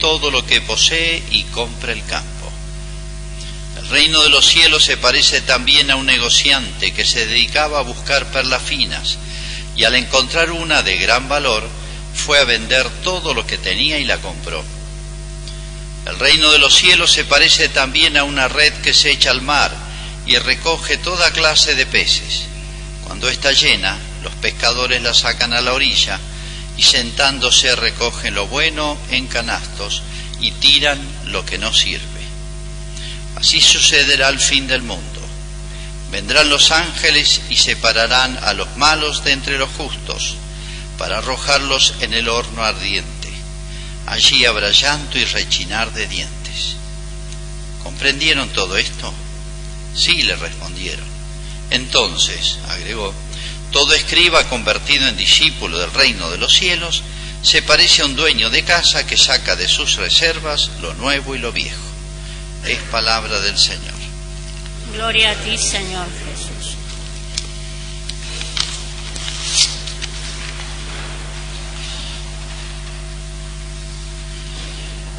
todo lo que posee y compra el campo. El reino de los cielos se parece también a un negociante que se dedicaba a buscar perlas finas y al encontrar una de gran valor fue a vender todo lo que tenía y la compró. El reino de los cielos se parece también a una red que se echa al mar y recoge toda clase de peces. Cuando está llena, los pescadores la sacan a la orilla y sentándose recogen lo bueno en canastos y tiran lo que no sirve. Así sucederá al fin del mundo. Vendrán los ángeles y separarán a los malos de entre los justos para arrojarlos en el horno ardiente. Allí habrá llanto y rechinar de dientes. ¿Comprendieron todo esto? Sí, le respondieron. Entonces, agregó, todo escriba convertido en discípulo del reino de los cielos se parece a un dueño de casa que saca de sus reservas lo nuevo y lo viejo. Es palabra del Señor. Gloria a ti, Señor Jesús.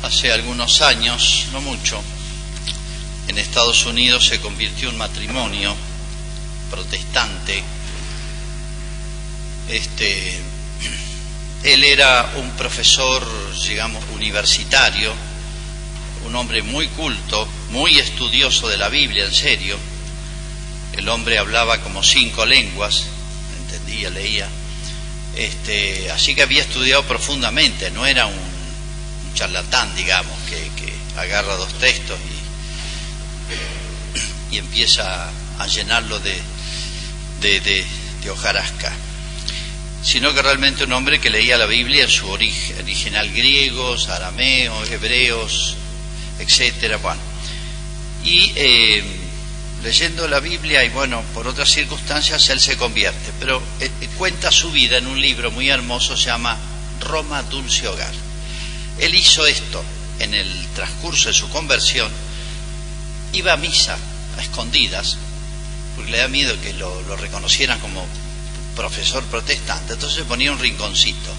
Hace algunos años, no mucho, en Estados Unidos se convirtió en matrimonio protestante este, él era un profesor, digamos, universitario, un hombre muy culto, muy estudioso de la Biblia, en serio. El hombre hablaba como cinco lenguas, entendía, leía. Este, así que había estudiado profundamente, no era un, charlatán, digamos, que, agarra dos textos y, y empieza a llenarlo de, de, de hojarasca sino que realmente un hombre que leía la Biblia en su origen, original griegos, arameos, hebreos, etcétera, bueno. Y eh, leyendo la Biblia y bueno, por otras circunstancias él se convierte, pero eh, eh, cuenta su vida en un libro muy hermoso, se llama Roma Dulce Hogar. Él hizo esto en el transcurso de su conversión, iba a misa a escondidas, porque le da miedo que lo reconocieran como profesor protestante, entonces ponía un rinconcito.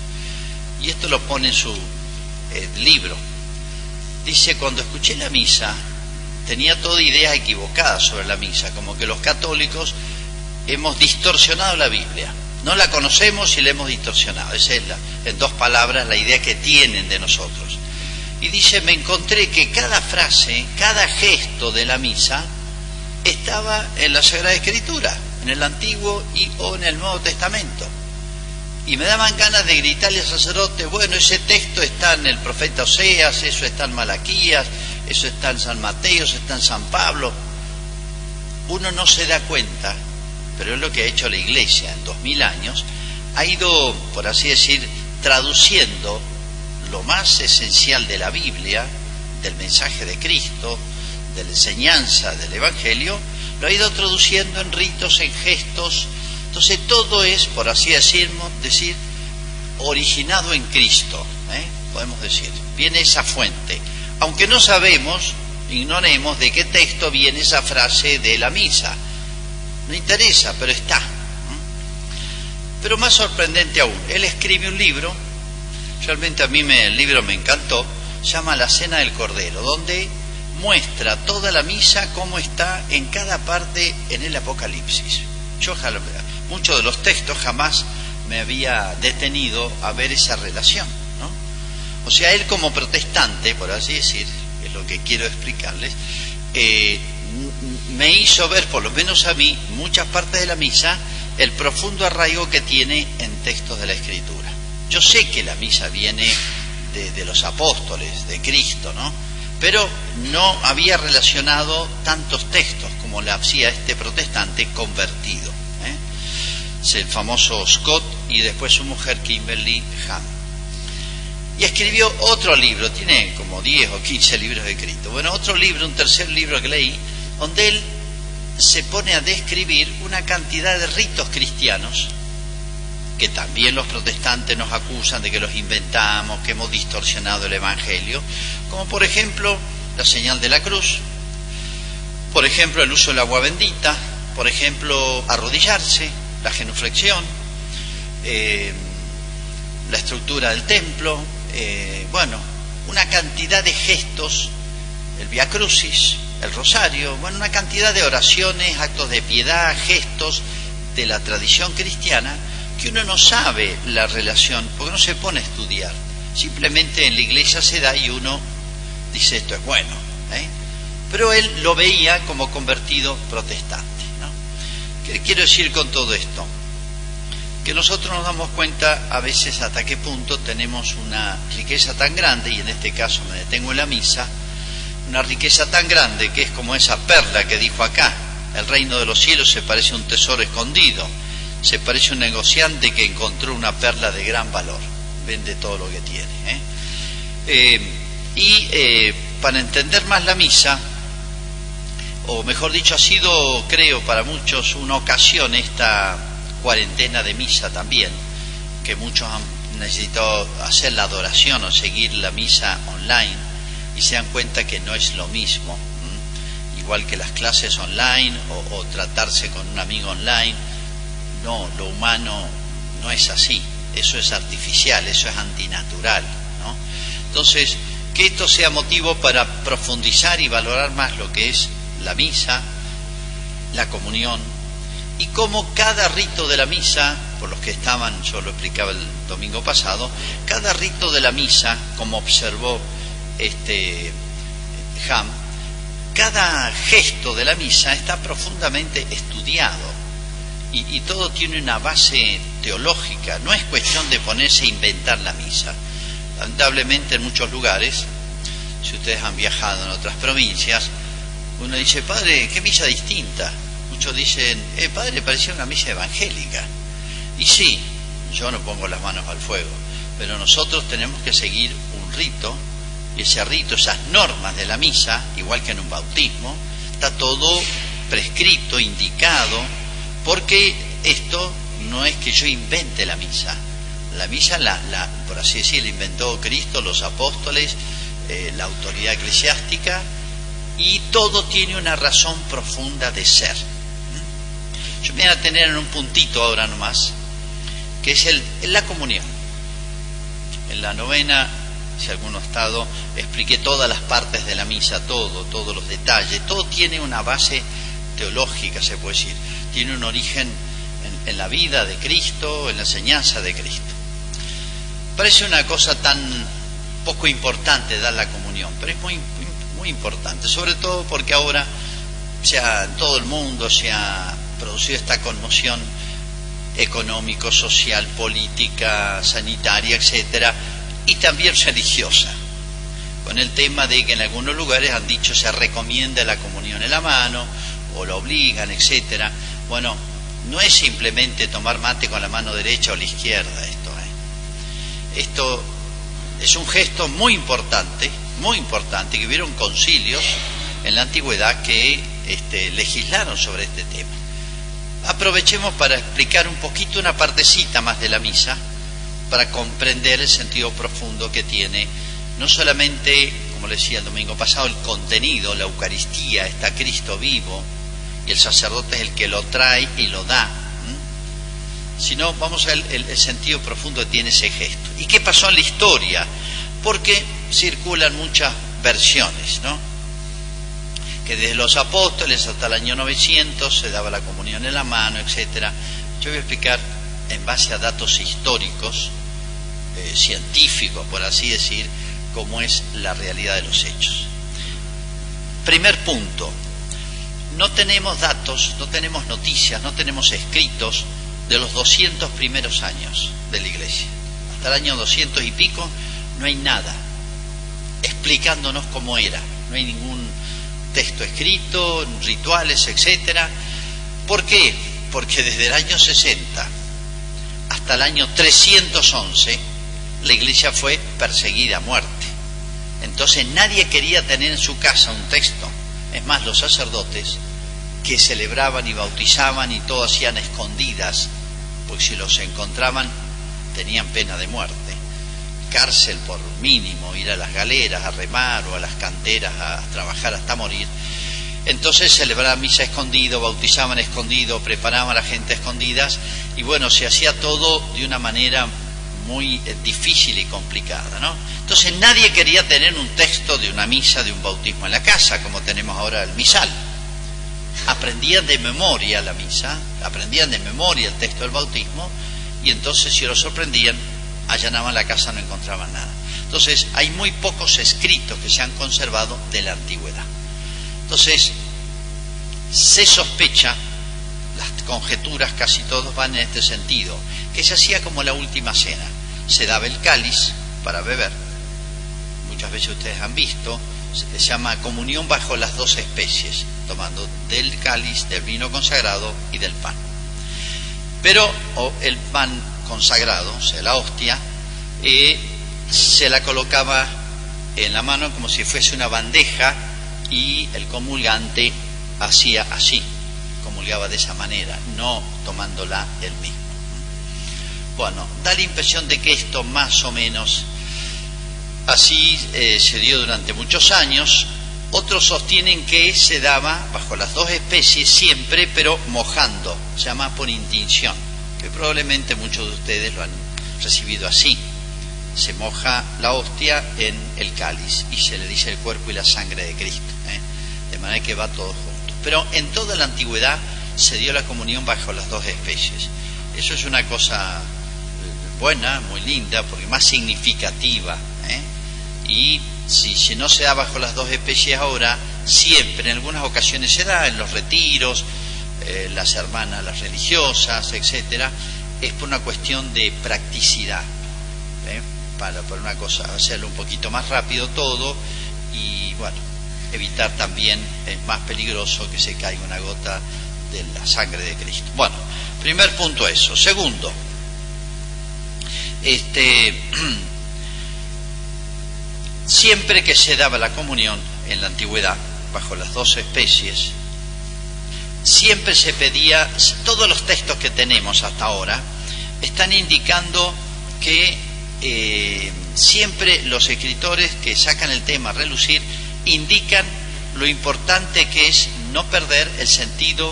Y esto lo pone en su eh, libro. Dice, cuando escuché la misa, tenía toda idea equivocada sobre la misa, como que los católicos hemos distorsionado la Biblia. No la conocemos y la hemos distorsionado. Esa es, la, en dos palabras, la idea que tienen de nosotros. Y dice, me encontré que cada frase, cada gesto de la misa estaba en la Sagrada Escritura en el Antiguo y o en el Nuevo Testamento. Y me daban ganas de gritarle al sacerdote, bueno, ese texto está en el profeta Oseas, eso está en Malaquías, eso está en San Mateo, eso está en San Pablo. Uno no se da cuenta, pero es lo que ha hecho la Iglesia en dos mil años, ha ido, por así decir, traduciendo lo más esencial de la Biblia, del mensaje de Cristo, de la enseñanza del Evangelio, lo ha ido traduciendo en ritos, en gestos. Entonces todo es, por así decirlo, decir, originado en Cristo, ¿eh? podemos decir. Viene esa fuente. Aunque no sabemos, ignoremos de qué texto viene esa frase de la misa. No interesa, pero está. Pero más sorprendente aún, él escribe un libro, realmente a mí me, el libro me encantó, se llama La Cena del Cordero, donde muestra toda la misa cómo está en cada parte en el Apocalipsis. Yo muchos de los textos jamás me había detenido a ver esa relación, ¿no? O sea, él como protestante, por así decir, es lo que quiero explicarles, eh, me hizo ver, por lo menos a mí, muchas partes de la misa, el profundo arraigo que tiene en textos de la Escritura. Yo sé que la misa viene de, de los apóstoles, de Cristo, ¿no? Pero no había relacionado tantos textos como le hacía este protestante convertido. ¿eh? Es el famoso Scott y después su mujer Kimberly Ham. Y escribió otro libro, tiene como 10 o 15 libros escritos. Bueno, otro libro, un tercer libro que leí, donde él se pone a describir una cantidad de ritos cristianos que también los protestantes nos acusan de que los inventamos, que hemos distorsionado el Evangelio, como por ejemplo la señal de la cruz, por ejemplo el uso del agua bendita, por ejemplo arrodillarse, la genuflexión, eh, la estructura del templo, eh, bueno, una cantidad de gestos, el Via Crucis, el Rosario, bueno, una cantidad de oraciones, actos de piedad, gestos de la tradición cristiana que uno no sabe la relación, porque no se pone a estudiar. Simplemente en la iglesia se da y uno dice esto es bueno. ¿eh? Pero él lo veía como convertido protestante. ¿Qué quiero decir con todo esto? Que nosotros nos damos cuenta a veces hasta qué punto tenemos una riqueza tan grande, y en este caso me detengo en la misa, una riqueza tan grande que es como esa perla que dijo acá, el reino de los cielos se parece a un tesoro escondido, se parece a un negociante que encontró una perla de gran valor, vende todo lo que tiene. ¿eh? Eh, y eh, para entender más la misa, o mejor dicho, ha sido, creo, para muchos una ocasión esta cuarentena de misa también, que muchos han necesitado hacer la adoración o seguir la misa online y se dan cuenta que no es lo mismo, igual que las clases online o, tratarse con un amigo online, no, lo humano no es así, eso es artificial, eso es antinatural, ¿no? Entonces, que esto sea motivo para profundizar y valorar más lo que es la misa, la comunión, y cómo cada rito de la misa, por los que estaban, yo lo explicaba el domingo pasado, cada rito de la misa, como observó este Ham, cada gesto de la misa está profundamente estudiado y, y, todo tiene una base teológica, no es cuestión de ponerse a inventar la misa. Lamentablemente en muchos lugares, si ustedes han viajado en otras provincias, uno dice, padre, qué misa distinta. Muchos dicen, eh, padre, parecía una misa evangélica. Y sí, yo no pongo las manos al fuego, pero nosotros tenemos que seguir un rito, y ese rito, esas normas de la misa, igual que en un bautismo, está todo prescrito, indicado, porque esto no es que yo invente la misa, la misa, la, la, por así decirlo, inventó Cristo, los apóstoles, eh, la autoridad eclesiástica, y todo tiene una razón profunda de ser. Yo me voy a tener en un puntito ahora nomás, que es el, la comunión. En la novena, si alguno ha estado, expliqué todas las partes de la misa, todo, todos los detalles, todo tiene una base teológica, se puede decir, tiene un origen en, la vida de Cristo, en la enseñanza de Cristo. Parece una cosa tan poco importante dar la comunión, pero es muy, muy importante, sobre todo porque ahora ya en todo el mundo se ha producido esta conmoción económico, social, política, sanitaria, etcétera, y también religiosa, con el tema de que en algunos lugares han dicho se recomienda la comunión en la mano o lo obligan, etcétera. Bueno, no es simplemente tomar mate con la mano derecha o la izquierda esto. ¿eh? Esto es un gesto muy importante, muy importante, que hubieron concilios en la antigüedad que este, legislaron sobre este tema. Aprovechemos para explicar un poquito una partecita más de la misa, para comprender el sentido profundo que tiene, no solamente, como le decía el domingo pasado, el contenido, la Eucaristía, está Cristo vivo, y el sacerdote es el que lo trae y lo da, sino vamos a ver el, sentido profundo que tiene ese gesto. ¿Y qué pasó en la historia? Porque circulan muchas versiones, ¿no? Que desde los apóstoles hasta el año 900 se daba la comunión en la mano, etcétera. Yo voy a explicar en base a datos históricos, eh, científicos, por así decir, cómo es la realidad de los hechos. Primer punto, no tenemos datos, no tenemos noticias, no tenemos escritos de los 200 primeros años de la iglesia. Hasta el año 200 y pico no hay nada explicándonos cómo era. No hay ningún texto escrito, rituales, etcétera. ¿Por qué? Porque desde el año 60 hasta el año 311 la iglesia fue perseguida a muerte. Entonces nadie quería tener en su casa un texto. Es más, los sacerdotes que celebraban y bautizaban y todo hacían escondidas porque si los encontraban tenían pena de muerte. Cárcel por mínimo, ir a las galeras a remar o a las canteras a trabajar hasta morir. Entonces celebraban misa escondido, bautizaban escondido, preparaban a la gente a escondidas y bueno, se hacía todo de una manera muy eh, difícil y complicada, ¿no? Entonces nadie quería tener un texto de una misa, de un bautismo en la casa, como tenemos ahora el misal. Aprendían de memoria la misa, aprendían de memoria el texto del bautismo, y entonces si lo sorprendían, allanaban la casa, no encontraban nada. Entonces hay muy pocos escritos que se han conservado de la antigüedad. Entonces, se sospecha, las conjeturas casi todos van en este sentido, que se hacía como la última cena. Se daba el cáliz para beber. Muchas veces ustedes han visto, se llama comunión bajo las dos especies, tomando del cáliz, del vino consagrado y del pan. Pero el pan consagrado, o sea, la hostia, eh, se la colocaba en la mano como si fuese una bandeja y el comulgante hacía así, comulgaba de esa manera, no tomándola él mismo. Bueno, da la impresión de que esto más o menos así eh, se dio durante muchos años. Otros sostienen que se daba bajo las dos especies siempre, pero mojando, se llama por intinción, que probablemente muchos de ustedes lo han recibido así. Se moja la hostia en el cáliz y se le dice el cuerpo y la sangre de Cristo, ¿eh? de manera que va todo junto. Pero en toda la antigüedad se dio la comunión bajo las dos especies. Eso es una cosa buena, muy linda, porque más significativa. ¿eh? Y si, no se da bajo las dos especies ahora, siempre, en algunas ocasiones se da, en los retiros, eh, las hermanas, las religiosas, etcétera, es por una cuestión de practicidad. ¿eh? Para, por una cosa, hacerlo un poquito más rápido todo y bueno, evitar también, es más peligroso que se caiga una gota de la sangre de Cristo. Bueno, primer punto eso. Segundo, este, siempre que se daba la comunión en la antigüedad, bajo las dos especies, siempre se pedía, todos los textos que tenemos hasta ahora, están indicando que eh, siempre los escritores que sacan el tema a relucir indican lo importante que es no perder el sentido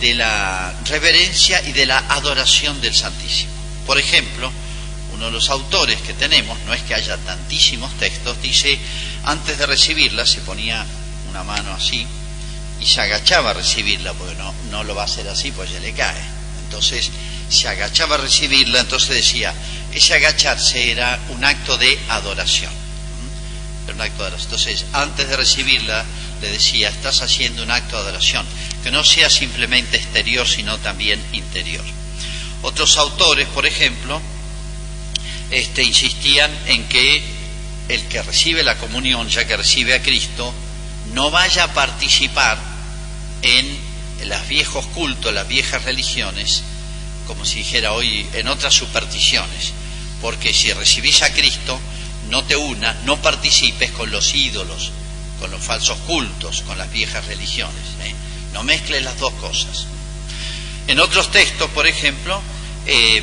de la reverencia y de la adoración del Santísimo. Por ejemplo, uno de los autores que tenemos, no es que haya tantísimos textos, dice, antes de recibirla se ponía una mano así y se agachaba a recibirla, porque no, no lo va a hacer así, pues ya le cae. Entonces se agachaba a recibirla, entonces decía, ese agacharse era un acto de adoración. Era un acto de adoración. Entonces, antes de recibirla, le decía, estás haciendo un acto de adoración, que no sea simplemente exterior, sino también interior. Otros autores, por ejemplo, este, insistían en que el que recibe la comunión, ya que recibe a Cristo, no vaya a participar en los viejos cultos, las viejas religiones, como si dijera hoy, en otras supersticiones. Porque si recibís a Cristo, no te unas, no participes con los ídolos, con los falsos cultos, con las viejas religiones. ¿eh? No mezcles las dos cosas. En otros textos, por ejemplo, eh,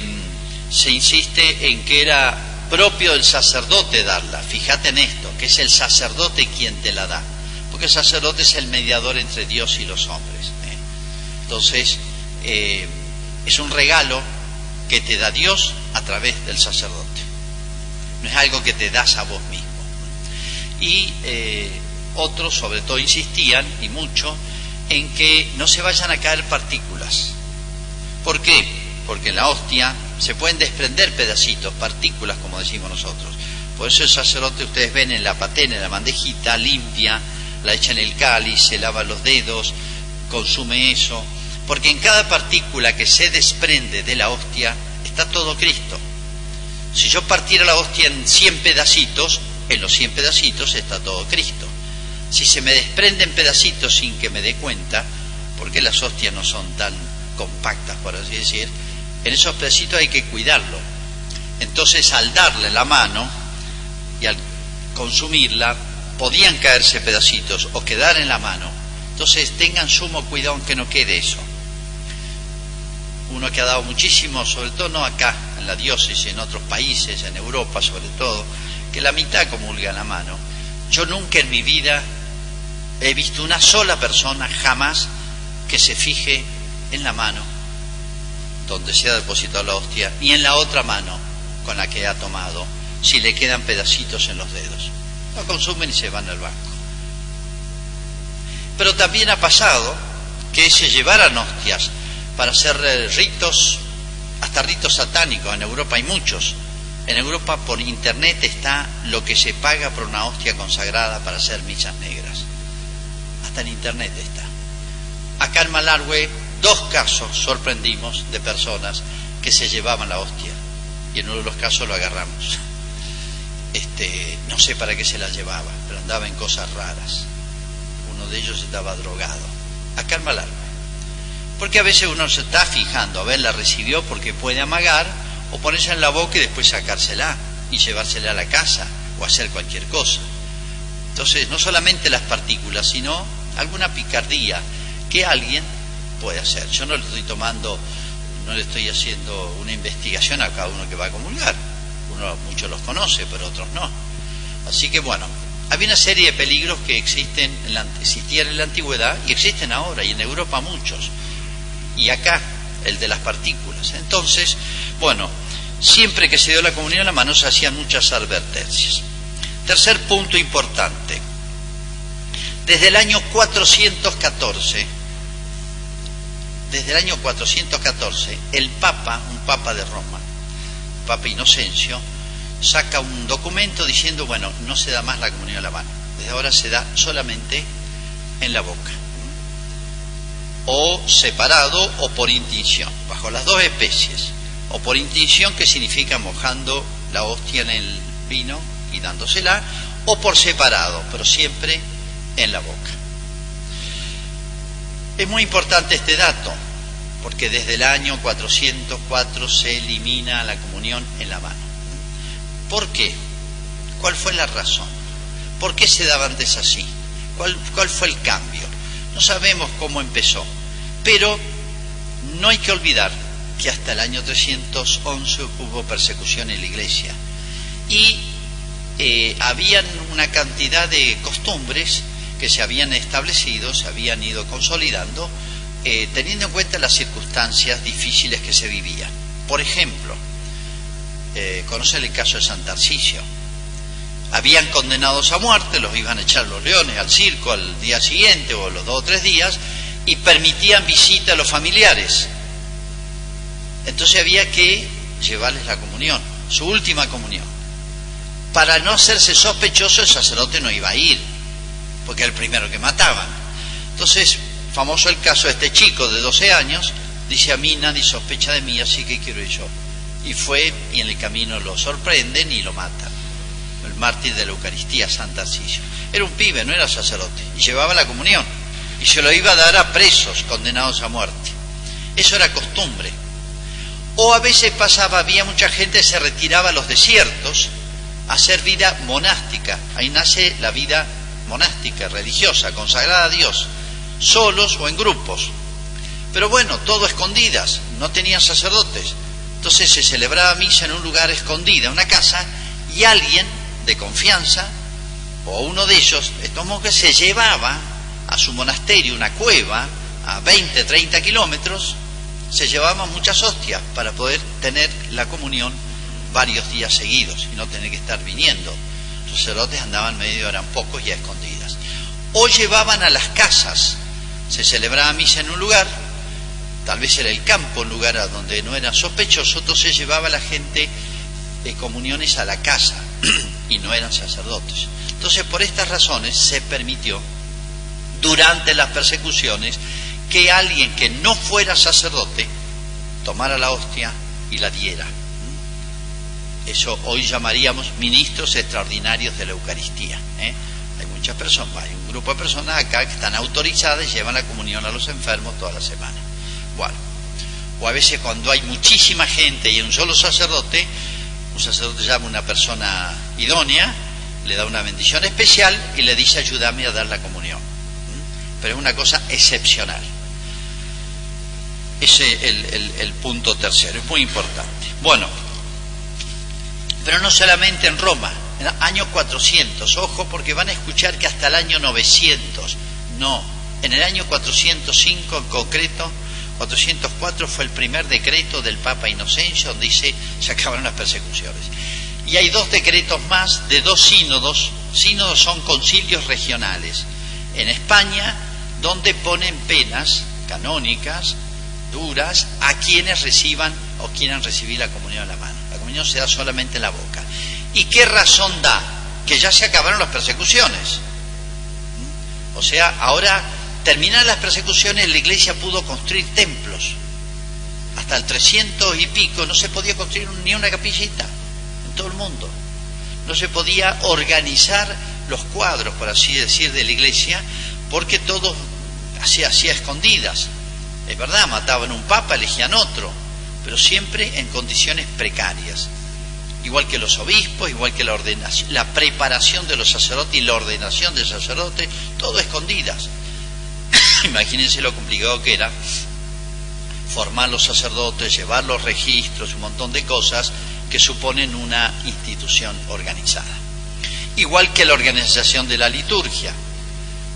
se insiste en que era propio del sacerdote darla. Fíjate en esto, que es el sacerdote quien te la da, porque el sacerdote es el mediador entre Dios y los hombres. ¿eh? Entonces, eh, es un regalo que te da Dios a través del sacerdote. No es algo que te das a vos mismo. Y eh, otros, sobre todo, insistían, y mucho, en que no se vayan a caer partículas. ¿Por qué? Porque la hostia se pueden desprender pedacitos, partículas, como decimos nosotros. Por eso el sacerdote, ustedes ven en la patena, en la bandejita, limpia, la echa en el cáliz, se lava los dedos, consume eso, porque en cada partícula que se desprende de la hostia está todo Cristo. Si yo partiera la hostia en 100 pedacitos, en los 100 pedacitos está todo Cristo. Si se me desprenden pedacitos sin que me dé cuenta, porque las hostias no son tan compactas, por así decir, en esos pedacitos hay que cuidarlo. Entonces, al darle la mano y al consumirla, podían caerse pedacitos o quedar en la mano. Entonces, tengan sumo cuidado en que no quede eso. Uno que ha dado muchísimo, sobre todo no acá, en la diócesis, en otros países, en Europa sobre todo, que la mitad comulga en la mano. Yo nunca en mi vida he visto una sola persona jamás que se fije en la mano donde se ha depositado la hostia, ni en la otra mano, con la que ha tomado si le quedan pedacitos en los dedos. Lo consumen y se van al banco. Pero también ha pasado que se llevaran hostias para hacer ritos, hasta ritos satánicos. En Europa hay muchos. En Europa por internet está lo que se paga por una hostia consagrada para hacer misas negras. Hasta en internet está. Acá en Malargüe, dos casos sorprendimos de personas que se llevaban la hostia. Y en uno de los casos lo agarramos. Este, no sé para qué se la llevaba, pero andaba en cosas raras. Uno de ellos estaba drogado. Acá en Malargüe. Porque a veces uno se está fijando, a ver, la recibió porque puede amagar o ponerse en la boca y después sacársela y llevársela a la casa o hacer cualquier cosa. Entonces, no solamente las partículas, sino alguna picardía que alguien puede hacer. Yo no le estoy tomando, no le estoy haciendo una investigación a cada uno que va a comulgar. Uno, muchos los conoce, pero otros no. Así que bueno, había una serie de peligros que existen, en la, existían en la antigüedad y existen ahora, y en Europa muchos. Y acá, el de las partículas. Entonces, bueno, siempre que se dio la comunión la mano se hacían muchas advertencias. Tercer punto importante. Desde el año 414, desde el año 414, el Papa, un Papa de Roma, Papa Inocencio, saca un documento diciendo, bueno, no se da más la comunión a la mano, desde ahora se da solamente en la boca, o separado o por intinción, bajo las dos especies. O por intinción, que significa mojando la hostia en el vino y dándosela, o por separado, pero siempre en la boca. Es muy importante este dato, porque desde el año 404 se elimina la comunión en la mano. ¿Por qué? ¿Cuál fue la razón? ¿Por qué se daba antes así? ¿Cuál, cuál fue el cambio? No sabemos cómo empezó, pero no hay que olvidar que hasta el año 311 hubo persecución en la iglesia. Y eh, habían una cantidad de costumbres que se habían establecido, se habían ido consolidando, eh, teniendo en cuenta las circunstancias difíciles que se vivían. Por ejemplo, eh, conocen el caso de San Tarcisio. Habían condenados a muerte, los iban a echar los leones al circo al día siguiente o los dos o tres días, y permitían visita a los familiares. Entonces había que llevarles la comunión, su última comunión. Para no hacerse sospechoso, el sacerdote no iba a ir, porque era el primero que mataban. Entonces, famoso el caso de este chico de 12 años, dice a mí nadie sospecha de mí, así que quiero ir yo. Y fue, y en el camino lo sorprenden y lo matan. El mártir de la Eucaristía, Santa Arcisio. Era un pibe, no era sacerdote, y llevaba la comunión, y se lo iba a dar a presos condenados a muerte. Eso era costumbre. O a veces pasaba, había mucha gente que se retiraba a los desiertos a hacer vida monástica. Ahí nace la vida monástica, religiosa, consagrada a Dios, solos o en grupos. Pero bueno, todo escondidas, no tenían sacerdotes. Entonces se celebraba misa en un lugar escondida, una casa, y alguien de confianza, o uno de ellos, estos monjes, se llevaba a su monasterio, una cueva, a 20, 30 kilómetros, se llevaban muchas hostias para poder tener la comunión varios días seguidos y no tener que estar viniendo. Sacerdotes andaban medio, eran pocos y a escondidas. O llevaban a las casas, se celebraba misa en un lugar, tal vez era el campo, un lugar a donde no era sospechoso, entonces llevaba a la gente de comuniones a la casa y no eran sacerdotes. Entonces, por estas razones se permitió, durante las persecuciones, que alguien que no fuera sacerdote tomara la hostia y la diera. Eso hoy llamaríamos ministros extraordinarios de la Eucaristía. ¿eh? Hay muchas personas, hay un grupo de personas acá que están autorizadas y llevan la comunión a los enfermos toda la semana. Bueno, o a veces cuando hay muchísima gente y un solo sacerdote, un sacerdote llama a una persona idónea, le da una bendición especial y le dice ayúdame a dar la comunión. Pero es una cosa excepcional. Ese es el, punto tercero, es muy importante. Bueno, pero no solamente en Roma, en el año 400, ojo porque van a escuchar que hasta el año 900, no, en el año 405 en concreto, 404 fue el primer decreto del Papa Inocencio donde dice se acabaron las persecuciones. Y hay dos decretos más de dos sínodos. Sínodos son concilios regionales. En España, donde ponen penas canónicas, duras, a quienes reciban o quieran recibir la comunión en la mano. Se da solamente en la boca. ¿Y qué razón da? Que ya se acabaron las persecuciones. O sea, ahora terminadas las persecuciones, la iglesia pudo construir templos. Hasta el 300 y pico no se podía construir ni una capillita en todo el mundo. No se podía organizar los cuadros, por así decir, de la iglesia, porque todo hacía, hacía escondidas. Es verdad, mataban un papa, elegían otro, pero siempre en condiciones precarias. Igual que los obispos, igual que la ordenación, la preparación de los sacerdotes y la ordenación de sacerdotes, todo escondidas. Imagínense lo complicado que era formar los sacerdotes, llevar los registros, un montón de cosas que suponen una institución organizada. Igual que la organización de la liturgia,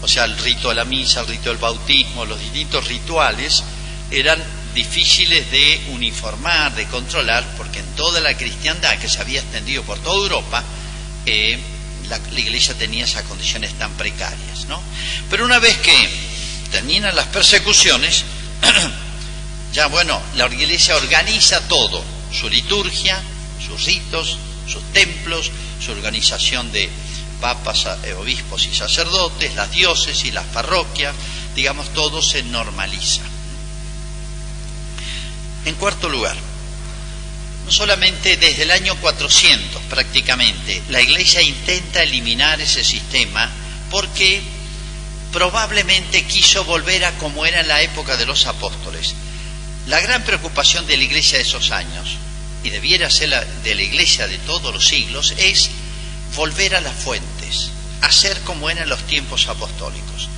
o sea, el rito de la misa, el rito del bautismo, los distintos rituales eran difíciles de uniformar, de controlar, porque en toda la cristiandad que se había extendido por toda Europa, eh, la, iglesia tenía esas condiciones tan precarias. ¿no? Pero una vez que terminan las persecuciones, ya bueno, la iglesia organiza todo, su liturgia, sus ritos, sus templos, su organización de papas, eh, obispos y sacerdotes, las diócesis, las parroquias, digamos, todo se normaliza. En cuarto lugar, no solamente desde el año 400 prácticamente, la Iglesia intenta eliminar ese sistema porque probablemente quiso volver a como era la época de los apóstoles. La gran preocupación de la Iglesia de esos años, y debiera ser la de la Iglesia de todos los siglos, es volver a las fuentes, hacer como era en los tiempos apostólicos.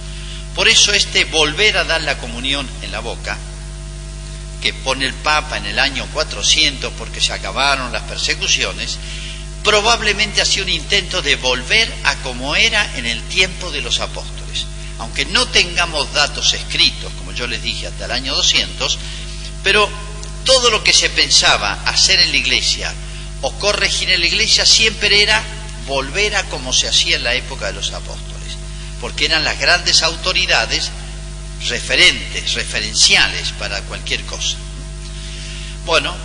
Por eso este volver a dar la comunión en la boca, que pone el Papa en el año 400 porque se acabaron las persecuciones, probablemente ha sido un intento de volver a como era en el tiempo de los apóstoles. Aunque no tengamos datos escritos, como yo les dije, hasta el año 200, pero todo lo que se pensaba hacer en la iglesia o corregir en la iglesia siempre era volver a como se hacía en la época de los apóstoles, porque eran las grandes autoridades referentes, referenciales para cualquier cosa. Bueno,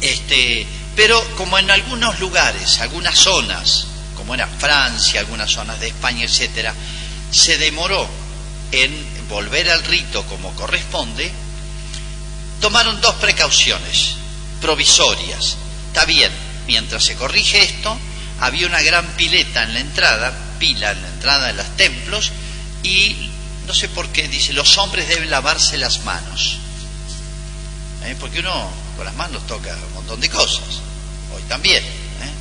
este, pero como en algunos lugares, algunas zonas, como era Francia, algunas zonas de España, etcétera, se demoró en volver al rito como corresponde, tomaron dos precauciones provisorias. Está bien, mientras se corrige esto, había una gran pileta en la entrada, pila en la entrada de los templos, y no sé por qué, dice, los hombres deben lavarse las manos. ¿Eh? Porque uno con las manos toca un montón de cosas, hoy también. ¿eh?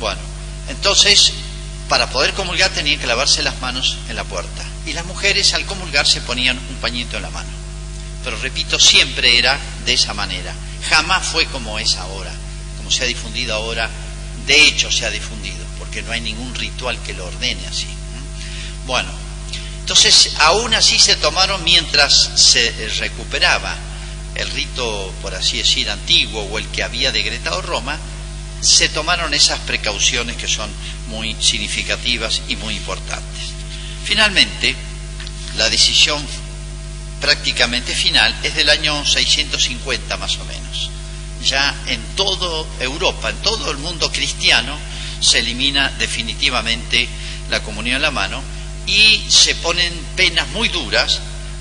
Bueno, entonces, para poder comulgar tenían que lavarse las manos en la puerta. Y las mujeres al comulgar se ponían un pañito en la mano. Pero repito, siempre era de esa manera. Jamás fue como es ahora, como se ha difundido ahora. De hecho, se ha difundido, porque no hay ningún ritual que lo ordene así. Bueno, entonces, aún así se tomaron mientras se recuperaba el rito, por así decir, antiguo o el que había decretado Roma, se tomaron esas precauciones que son muy significativas y muy importantes. Finalmente, la decisión prácticamente final es del año 650 más o menos. Ya en toda Europa, en todo el mundo cristiano, se elimina definitivamente la comunión en la mano y se ponen penas muy duras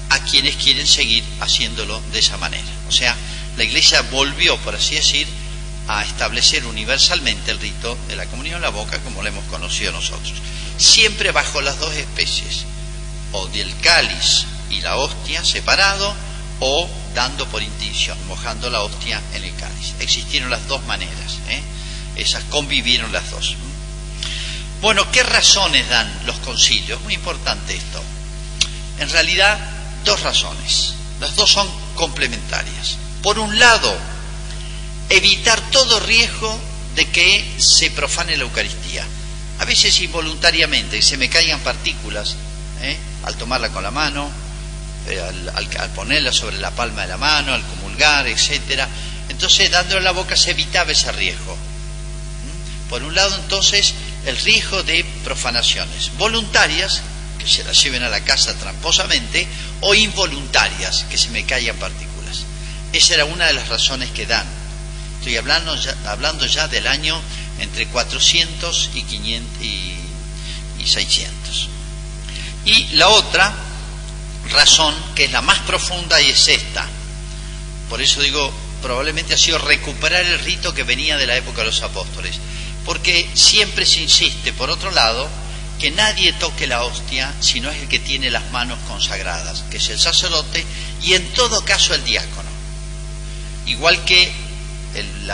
a quienes quieren seguir haciéndolo de esa manera. O sea, la Iglesia volvió, por así decir, a establecer universalmente el rito de la comunión en la boca como lo hemos conocido nosotros. Siempre bajo las dos especies, o del cáliz y la hostia separado, o dando por intención, mojando la hostia en el cáliz. Existieron las dos maneras, ¿eh? esas convivieron las dos. Bueno, ¿qué razones dan los concilios? Muy importante esto. En realidad, dos razones. Las dos son complementarias. Por un lado, evitar todo riesgo de que se profane la Eucaristía. A veces involuntariamente, se me caigan partículas ¿eh? al tomarla con la mano, eh, al, ponerla sobre la palma de la mano, al comulgar, etcétera. Entonces, dándole la boca se evitaba ese riesgo. ¿Mm? Por un lado, entonces, el riesgo de profanaciones voluntarias, que se las lleven a la casa tramposamente, o involuntarias, que se me caigan partículas. Esa era una de las razones que dan. Estoy hablando ya, hablando ya del año entre 400 y, 500 y, y 600. Y la otra razón, que es la más profunda, y es esta. Por eso digo, probablemente ha sido recuperar el rito que venía de la época de los apóstoles. Porque siempre se insiste, por otro lado, que nadie toque la hostia si no es el que tiene las manos consagradas, que es el sacerdote y en todo caso el diácono. Igual que el,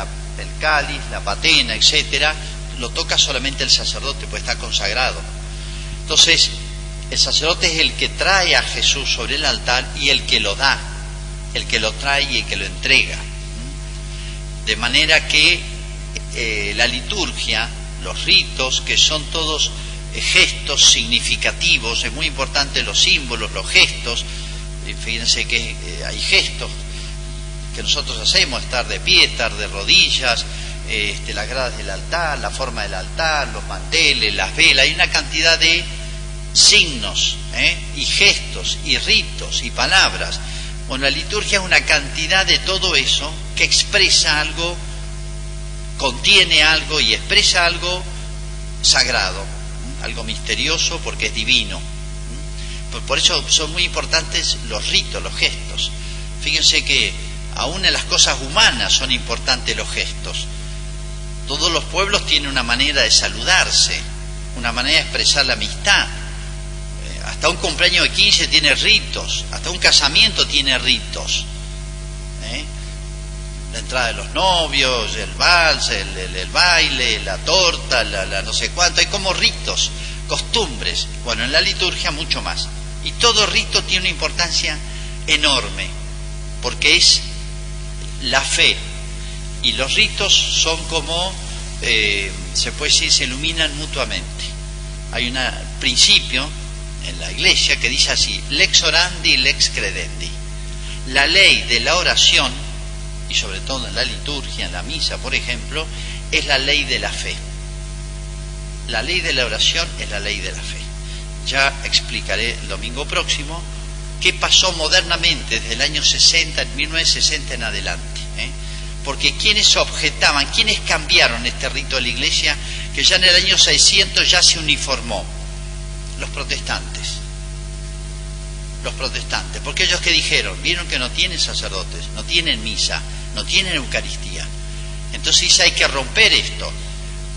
cáliz, la patena, etcétera, lo toca solamente el sacerdote, pues está consagrado. Entonces, el sacerdote es el que trae a Jesús sobre el altar y el que lo da, el que lo trae y el que lo entrega. De manera que eh, la liturgia, los ritos, que son todos eh, gestos significativos, es muy importante los símbolos, los gestos, fíjense que eh, hay gestos que nosotros hacemos, estar de pie, estar de rodillas, este, las gradas del altar, la forma del altar, los manteles, las velas, hay una cantidad de signos ¿eh? y gestos y ritos y palabras. Bueno, la liturgia es una cantidad de todo eso que expresa algo, contiene algo y expresa algo sagrado, algo misterioso porque es divino. Por eso son muy importantes los ritos, los gestos. Fíjense que aún en las cosas humanas son importantes los gestos. Todos los pueblos tienen una manera de saludarse, una manera de expresar la amistad, hasta un cumpleaños de 15 tiene ritos, hasta un casamiento tiene ritos. La entrada de los novios, el vals, el, baile, la torta, la, no sé cuánto, hay como ritos, costumbres. Bueno, en la liturgia mucho más. Y todo rito tiene una importancia enorme, porque es la fe. Y los ritos son como, eh, se puede decir, se iluminan mutuamente. Hay un principio en la iglesia que dice así, lex orandi, lex credendi. La ley de la oración, y sobre todo en la liturgia, en la misa, por ejemplo, es la ley de la fe. La ley de la oración es la ley de la fe. Ya explicaré el domingo próximo qué pasó modernamente desde el año 60, 1960 en adelante. ¿eh? Porque quienes objetaban, quienes cambiaron este rito de la iglesia, que ya en el año 600 ya se uniformó los protestantes. Los protestantes. Porque ellos que dijeron, vieron que no tienen sacerdotes, no tienen misa, no tienen Eucaristía. Entonces hay que romper esto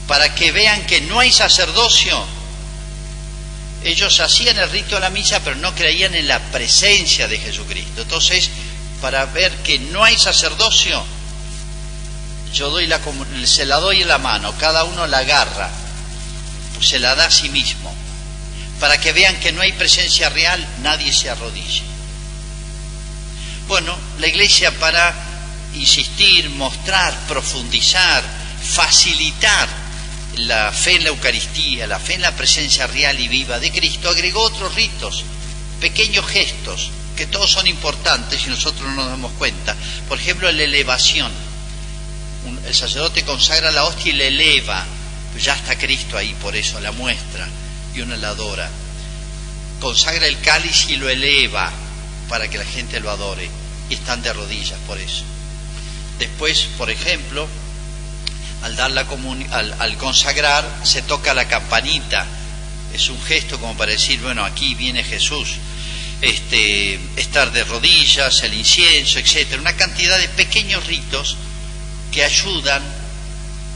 para que vean que no hay sacerdocio. Ellos hacían el rito de la misa, pero no creían en la presencia de Jesucristo. Entonces, para ver que no hay sacerdocio, yo doy la, se la doy en la mano, cada uno la agarra, se la da a sí mismo para que vean que no hay presencia real, nadie se arrodille. Bueno, la iglesia para insistir, mostrar, profundizar, facilitar la fe en la Eucaristía, la fe en la presencia real y viva de Cristo, agregó otros ritos, pequeños gestos, que todos son importantes y nosotros no nos damos cuenta. Por ejemplo, la elevación. El sacerdote consagra la hostia y la eleva. Ya está Cristo ahí, por eso la muestra y uno la adora. Consagra el cáliz y lo eleva para que la gente lo adore. Y están de rodillas por eso. Después, por ejemplo, al, dar la al, al consagrar se toca la campanita. Es un gesto como para decir, bueno, aquí viene Jesús. Este, estar de rodillas, el incienso, etcétera, una cantidad de pequeños ritos que ayudan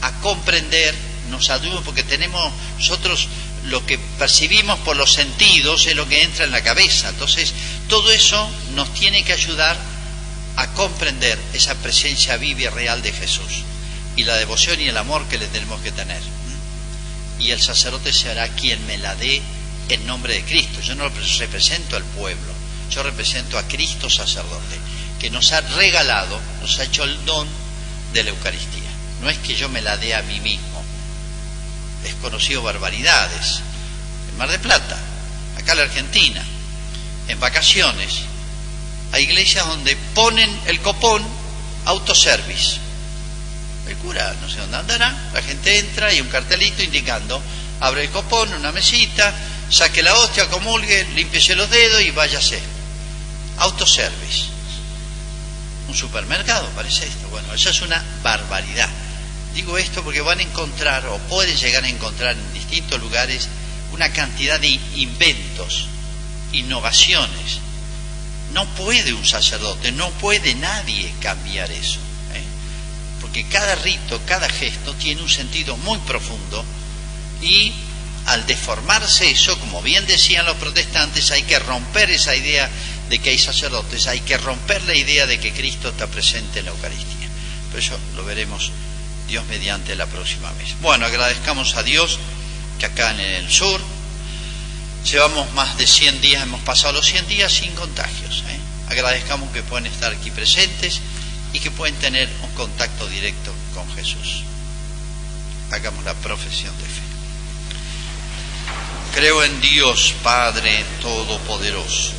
a comprender, nos ayudan porque tenemos nosotros lo que percibimos por los sentidos es lo que entra en la cabeza. Entonces, todo eso nos tiene que ayudar a comprender esa presencia viva y real de Jesús y la devoción y el amor que le tenemos que tener. Y el sacerdote será quien me la dé en nombre de Cristo. Yo no represento al pueblo, yo represento a Cristo sacerdote, que nos ha regalado, nos ha hecho el don de la Eucaristía. No es que yo me la dé a mí mismo es conocido barbaridades. En Mar de Plata, acá en la Argentina, en vacaciones, Hay iglesias donde ponen el copón autoservice. El cura no sé dónde andará, la gente entra y un cartelito indicando, abre el copón, una mesita, saque la hostia, comulgue, límpiese los dedos y váyase. Autoservice. Un supermercado parece esto. Bueno, eso es una barbaridad. Digo esto porque van a encontrar o pueden llegar a encontrar en distintos lugares una cantidad de inventos, innovaciones. No puede un sacerdote, no puede nadie cambiar eso. ¿eh? Porque cada rito, cada gesto tiene un sentido muy profundo y al deformarse eso, como bien decían los protestantes, hay que romper esa idea de que hay sacerdotes, hay que romper la idea de que Cristo está presente en la Eucaristía. Pero eso lo veremos Dios mediante la próxima vez. Bueno, agradezcamos a Dios que acá en el sur llevamos más de 100 días, hemos pasado los 100 días sin contagios. ¿eh? Agradezcamos que pueden estar aquí presentes y que pueden tener un contacto directo con Jesús. Hagamos la profesión de fe. Creo en Dios Padre Todopoderoso.